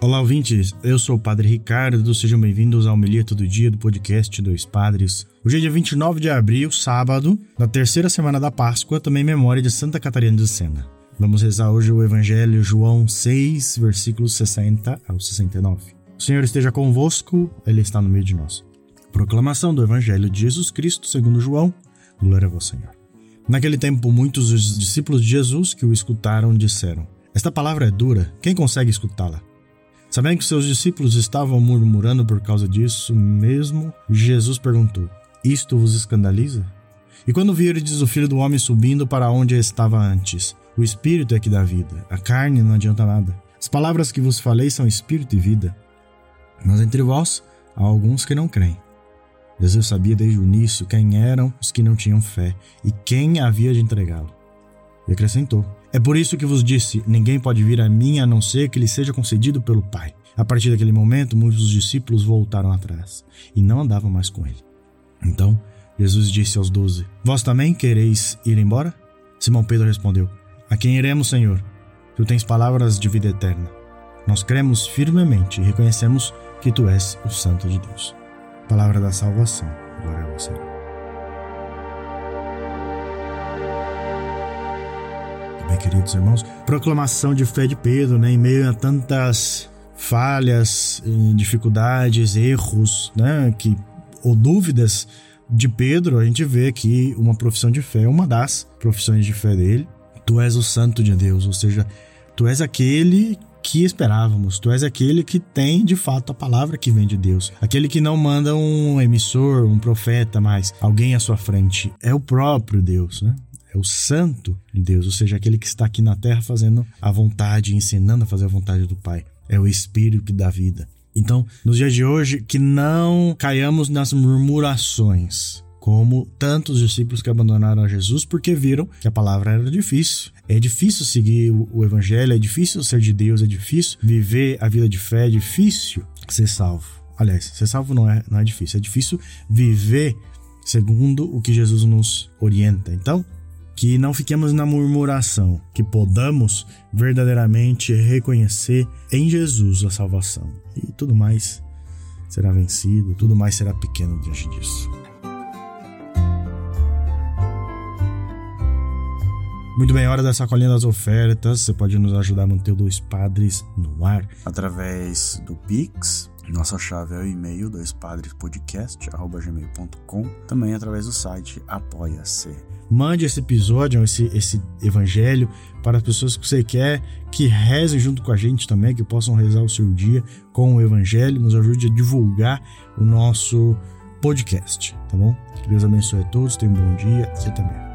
Olá, ouvintes. Eu sou o Padre Ricardo. Sejam bem-vindos ao Melia Todo Dia do podcast Dois Padres. Hoje é dia 29 de abril, sábado, da terceira semana da Páscoa, também memória de Santa Catarina de Sena. Vamos rezar hoje o Evangelho João 6, versículos 60 ao 69. O Senhor esteja convosco, Ele está no meio de nós. Proclamação do Evangelho de Jesus Cristo segundo João. Glória a vós, Senhor. Naquele tempo, muitos dos discípulos de Jesus que o escutaram disseram: Esta palavra é dura, quem consegue escutá-la? Sabendo que seus discípulos estavam murmurando por causa disso mesmo, Jesus perguntou: Isto vos escandaliza? E quando viram-diz o filho do homem subindo para onde estava antes, o espírito é que dá vida, a carne não adianta nada. As palavras que vos falei são espírito e vida. Mas entre vós há alguns que não creem. Jesus sabia desde o início quem eram os que não tinham fé e quem havia de entregá-lo. E acrescentou: é por isso que vos disse: ninguém pode vir a mim a não ser que lhe seja concedido pelo Pai. A partir daquele momento, muitos discípulos voltaram atrás e não andavam mais com ele. Então, Jesus disse aos doze: Vós também quereis ir embora? Simão Pedro respondeu: A quem iremos, Senhor? Tu tens palavras de vida eterna. Nós cremos firmemente e reconhecemos que tu és o Santo de Deus. Palavra da salvação. Glória a você. Queridos irmãos? Proclamação de fé de Pedro, né? Em meio a tantas falhas, dificuldades, erros, né? Que, ou dúvidas de Pedro, a gente vê que uma profissão de fé é uma das profissões de fé dele. Tu és o santo de Deus, ou seja, tu és aquele que esperávamos. Tu és aquele que tem de fato a palavra que vem de Deus. Aquele que não manda um emissor, um profeta, mas alguém à sua frente. É o próprio Deus, né? O santo de Deus, ou seja, aquele que está aqui na terra fazendo a vontade, ensinando a fazer a vontade do Pai. É o Espírito que dá vida. Então, nos dias de hoje, que não caiamos nas murmurações, como tantos discípulos que abandonaram a Jesus porque viram que a palavra era difícil. É difícil seguir o evangelho, é difícil ser de Deus, é difícil viver a vida de fé, é difícil ser salvo. Aliás, ser salvo não é, não é difícil, é difícil viver segundo o que Jesus nos orienta. Então, que não fiquemos na murmuração, que podamos verdadeiramente reconhecer em Jesus a salvação. E tudo mais será vencido, tudo mais será pequeno diante disso. Muito bem, hora da sacolinha das ofertas. Você pode nos ajudar a manter o Dois Padres no ar através do Pix. Nossa chave é o e-mail doispadrespodcast.gmail.com Também através do site Apoia-se. Mande esse episódio, esse, esse evangelho para as pessoas que você quer que rezem junto com a gente também, que possam rezar o seu dia com o evangelho, nos ajude a divulgar o nosso podcast, tá bom? Que Deus abençoe a todos, tenham um bom dia e até mesmo.